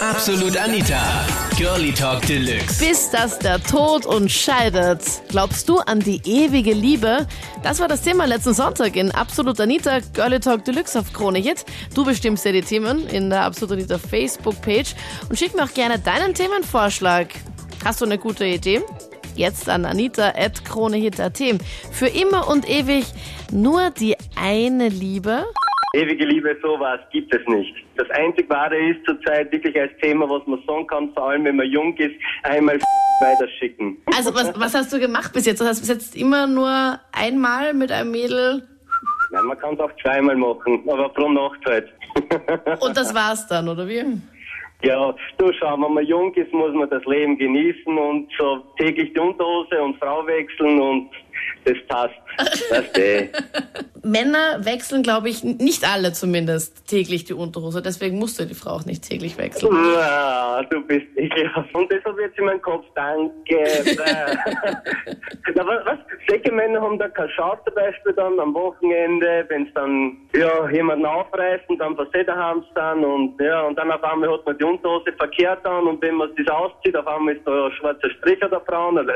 Absolut Anita. Girlie Talk Deluxe. Bis das der Tod uns scheidet. Glaubst du an die ewige Liebe? Das war das Thema letzten Sonntag in Absolut Anita Girlie Talk Deluxe auf Krone Hit. Du bestimmst ja die Themen in der Absolut Anita Facebook-Page und schick mir auch gerne deinen Themenvorschlag. Hast du eine gute Idee? Jetzt an anita.kronehit.at. Für immer und ewig nur die eine Liebe? Ewige Liebe, sowas gibt es nicht. Das einzig Wahre ist zurzeit wirklich als Thema, was man sagen kann, vor allem wenn man jung ist, einmal weiterschicken. Also was, was hast du gemacht bis jetzt? Du hast bis jetzt immer nur einmal mit einem Mädel Nein, man kann es auch zweimal machen, aber pro Nacht halt. und das war's dann, oder wie? Ja, du schau, wenn man jung ist, muss man das Leben genießen und so täglich die Unterhose und Frau wechseln und das passt. Weißt du. Männer wechseln, glaube ich, nicht alle zumindest täglich die Unterhose. Deswegen musst du die Frau auch nicht täglich wechseln. Ja, du bist ekelhaft. Und das habe ich jetzt in meinem Kopf. Danke. Na, was? Säcke Männer haben da keine Chance zum Beispiel dann am Wochenende, wenn es dann ja, jemanden aufreißt und dann was sie daheim sind und ja, und dann auf einmal hat man die Unterhose verkehrt an und wenn man das auszieht, auf einmal ist da ein schwarzer Strich oder Frauen.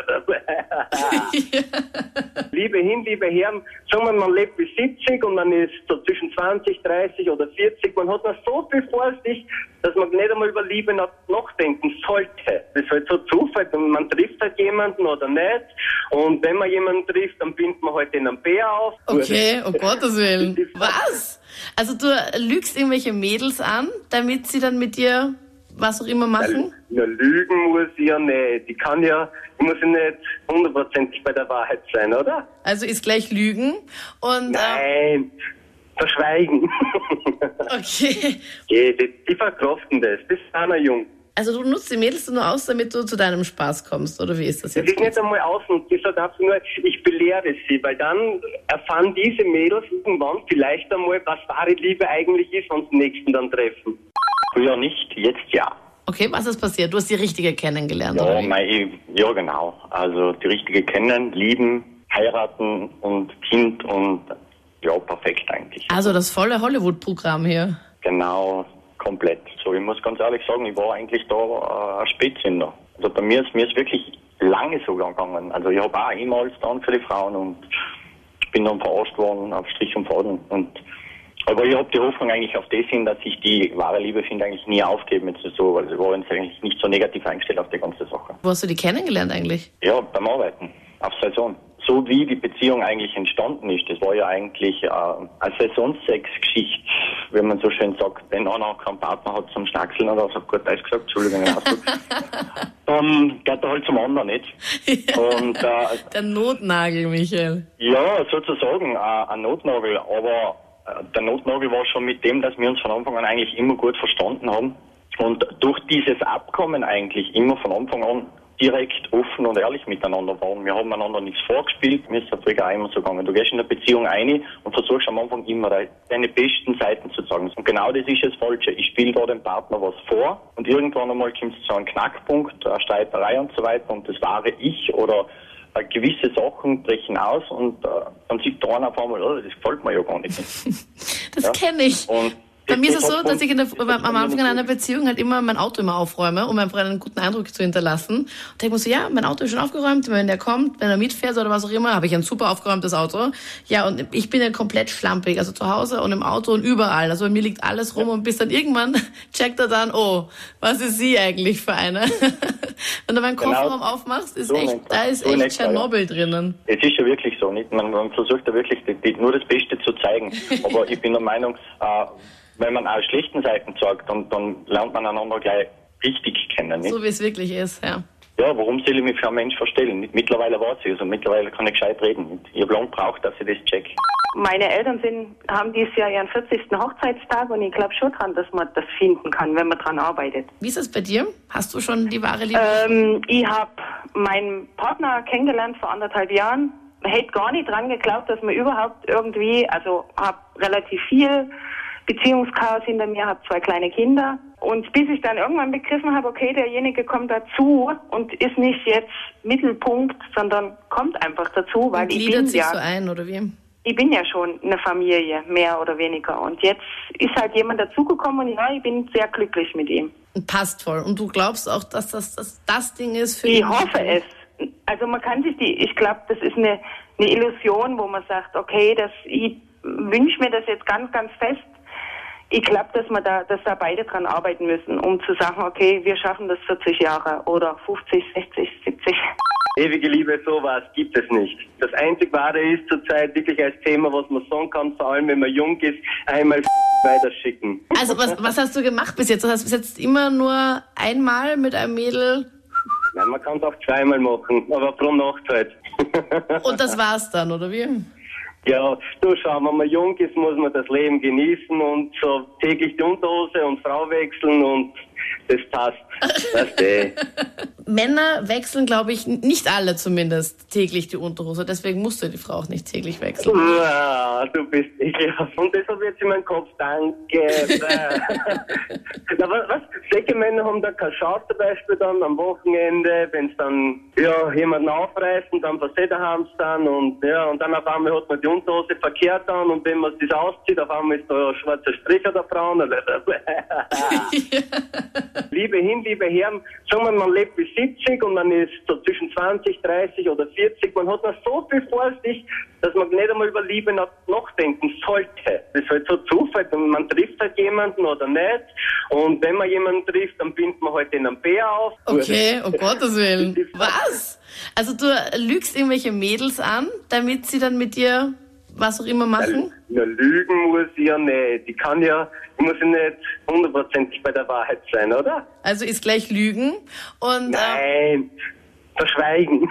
Liebe hin, liebe her, sagen wir, man lebt bis 70 und man ist so zwischen 20, 30 oder 40. Man hat noch so viel vor sich, dass man nicht einmal über Liebe nach- nachdenken sollte. Das ist halt so Zufall. Man trifft halt jemanden oder nicht. Und wenn man jemanden trifft, dann bindet man halt in einen Bär auf. Okay, um Gottes Willen. Was? Also du lügst irgendwelche Mädels an, damit sie dann mit dir was auch immer machen? Ja, lügen muss ich ja nicht. Ich kann ja, ich muss ja nicht hundertprozentig bei der Wahrheit sein, oder? Also ist gleich Lügen. Und äh, Nein. Verschweigen. okay. okay, die, die verkraften das. Das ist einer jung. Also du nutzt die Mädels nur aus, damit du zu deinem Spaß kommst, oder wie ist das Das jetzt? ist nicht einmal außen, das sagt einfach nur, ich belehre sie, weil dann erfahren diese Mädels irgendwann vielleicht einmal, was wahre Liebe eigentlich ist, wenn sie den nächsten dann treffen. Früher nicht, jetzt ja. Okay, was ist passiert? Du hast die richtige kennengelernt, Ja, oder wie? mei, ja, genau. Also die richtige kennen, lieben, heiraten und Kind und ja, perfekt eigentlich. Also das volle Hollywood-Programm hier. Genau, komplett. So, ich muss ganz ehrlich sagen, ich war eigentlich da äh, ein Spätzünder. Also bei mir ist mir ist wirklich lange so gegangen. Also ich habe auch E-Mails dann für die Frauen und ich bin dann verarscht worden auf Strich und Faden. Und aber ich habe die Hoffnung eigentlich auf das hin, dass ich die wahre Liebe finde eigentlich nie aufgeben jetzt so, weil ich war jetzt eigentlich nicht so negativ eingestellt auf die ganze Sache. Wo hast du die kennengelernt eigentlich? Ja, beim Arbeiten, auf Saison. So wie die Beziehung eigentlich entstanden ist, das war ja eigentlich äh, eine Saisonsex-Geschichte, wenn man so schön sagt. Wenn einer keinen Partner hat zum Schnackseln oder so, gut Deutsch gesagt, Entschuldigung, dann geht er halt zum anderen, nicht? Und äh, Der Notnagel, Michael. ja, sozusagen äh, ein Notnagel, aber der Notnagel war schon mit dem, dass wir uns von Anfang an eigentlich immer gut verstanden haben und durch dieses Abkommen eigentlich immer von Anfang an direkt offen und ehrlich miteinander waren. Wir haben einander nichts vorgespielt. Mir ist ja früher immer so gegangen. Du gehst in eine Beziehung ein und versuchst am Anfang immer de- deine besten Seiten zu zeigen. Und genau das ist das Falsche. Ich spiele da dem Partner was vor und irgendwann einmal kommt es zu einem Knackpunkt, eine Streiterei und so weiter und das wahre Ich oder äh, gewisse Sachen brechen aus und äh, dann sieht der eine auf einmal, oh, das gefällt mir ja gar nicht. Das Ja. kenne ich. Und Bei mir ist es so, dass ich in der, am Anfang uns- einer Beziehung halt immer mein Auto immer aufräume, um einfach einen guten Eindruck zu hinterlassen. Und denke mir so, ja, mein Auto ist schon aufgeräumt, wenn der kommt, wenn er mitfährt oder was auch immer, habe ich ein super aufgeräumtes Auto. Ja, und ich bin ja komplett schlampig, also zu Hause und im Auto und überall. Also bei mir liegt alles rum und bis dann irgendwann checkt er dann, oh, was ist sie eigentlich für eine? wenn du meinen Genau. Kofferraum aufmachst, ist So echt, da ist so echt man, ja. Tschernobyl drinnen. Es ist ja wirklich so, nicht? Man, man versucht ja wirklich die, die, nur das Beste zu zeigen. Aber ich bin der Meinung, äh, wenn man auch schlechten Seiten zeigt, dann, dann lernt man einander gleich richtig kennen. Nicht? So wie es wirklich ist, ja. Ja, warum soll ich mich für einen Mensch verstellen? Mittlerweile weiß ich also mittlerweile kann ich gescheit reden. Nicht? Ich habe lange gebraucht, dass ich das check. Meine Eltern sind, haben dieses Jahr ihren 40. Hochzeitstag und ich glaube schon dran, dass man das finden kann, wenn man dran arbeitet. Wie ist es bei dir? Hast du schon die wahre Liebe? Ähm, ich habe meinen Partner kennengelernt vor anderthalb Jahren. Hätte gar nicht dran geglaubt, dass man überhaupt irgendwie, also habe relativ viel Beziehungschaos hinter mir, habe zwei kleine Kinder. Und bis ich dann irgendwann begriffen habe, okay, derjenige kommt dazu und ist nicht jetzt Mittelpunkt, sondern kommt einfach dazu, weil Und ich bin sich ja so ein, oder wie? Ich bin ja schon eine Familie, mehr oder weniger. Und jetzt ist halt jemand dazugekommen und ja, ich bin sehr glücklich mit ihm. Passt voll. Und du glaubst auch, dass das das, das Ding ist für Ich hoffe es. Also man kann sich die, ich glaube, das ist eine, eine Illusion, wo man sagt, okay, das, ich wünsche mir das jetzt ganz, ganz fest. Ich glaube, dass man da, dass da beide dran arbeiten müssen, um zu sagen, okay, wir schaffen das 40 Jahre oder 50, 60, 70. Ewige Liebe, sowas gibt es nicht. Das einzig Wahre ist zurzeit wirklich als Thema, was man sagen kann, vor allem wenn man jung ist, einmal weiterschicken. Also was, was hast du gemacht bis jetzt? Du hast bis jetzt immer nur einmal mit einem Mädel Nein, man kann es auch zweimal machen, aber pro Nachtzeit. und das war's dann, oder wie? Ja, du schau, wenn man jung ist, muss man das Leben genießen und so täglich die Unterhose und Frau wechseln und das passt. Du? Männer wechseln, glaube ich, nicht alle zumindest täglich die Unterhose. Deswegen musst du die Frau auch nicht täglich wechseln. Ja, du bist ekelhaft. Und deshalb jetzt in meinem Kopf, danke. Na, was, was? Säcke Männer haben da keine Chance zum Beispiel dann am Wochenende, wenn es dann ja, jemanden aufreißen, dann passiert haben sie dann und ja, und dann auf einmal hat man die Unterhose verkehrt an und wenn man das auszieht, auf einmal ist da ein schwarzer Strich an der Frau. Liebe hin, liebe her, sagen wir, man lebt bis 70 und man ist so zwischen 20, 30 oder 40. Man hat noch so viel vor sich, dass man nicht einmal über Liebe nach- nachdenken sollte. Das ist halt so Zufall. Und Man trifft halt jemanden oder nicht. Und wenn man jemanden trifft, dann bindet man halt den am Bär auf. Okay, um Gottes Willen. Was? Also du lügst irgendwelche Mädels an, damit sie dann mit dir was auch immer machen? Ja, lügen muss ich ja nicht. Ich kann ja, ich muss ja nicht hundertprozentig bei der Wahrheit sein, oder? Also ist gleich Lügen. Und äh, Nein, verschweigen.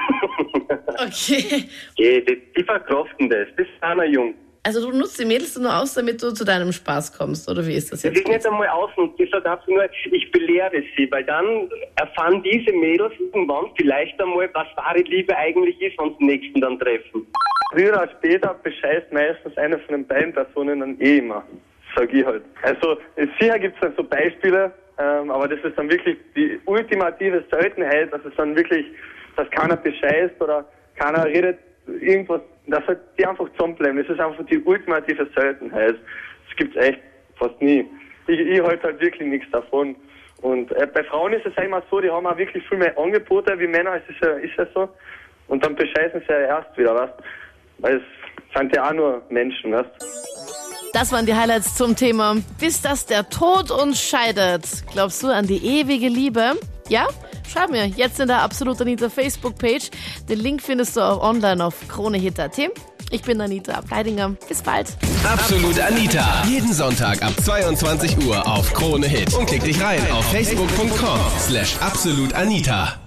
okay. okay, die, die verkraften das. Das ist einer jung. Also du nutzt die Mädels nur aus, damit du zu deinem Spaß kommst, oder wie ist das Das jetzt? ist nicht einmal außen, ich sage einfach nur, ich belehre sie, weil dann erfahren diese Mädels irgendwann vielleicht einmal, was wahre Liebe eigentlich ist, wenn sie den nächsten dann treffen. Früher oder später bescheißt meistens eine von den beiden Personen dann eh immer, sag ich halt. Also sicher gibt es dann so Beispiele, ähm, aber das ist dann wirklich die ultimative Seltenheit, dass es dann wirklich, dass keiner bescheißt oder keiner redet irgendwas, dass halt die einfach zusammenbleiben. Das ist einfach die ultimative Seltenheit. Das gibt's echt fast nie. Ich, ich halte halt wirklich nichts davon. Und äh, bei Frauen ist es einmal so, die haben auch wirklich viel mehr Angebote wie Männer, es ist ja, ist ja so. Und dann bescheißen sie ja erst wieder, was? Weil es sind ja auch nur Menschen, was? Das waren die Highlights zum Thema Bis das der Tod uns scheidet. Glaubst du an die ewige Liebe? Ja? Schreib mir jetzt in der Absolut Anita Facebook-Page. Den Link findest du auch online auf kronehit.at. Ich bin Anita Ableidinger. Bis bald. Absolut Anita. Jeden Sonntag ab 22 Uhr auf Krone Hit. Und klick dich rein auf facebook.com slash absolutanita.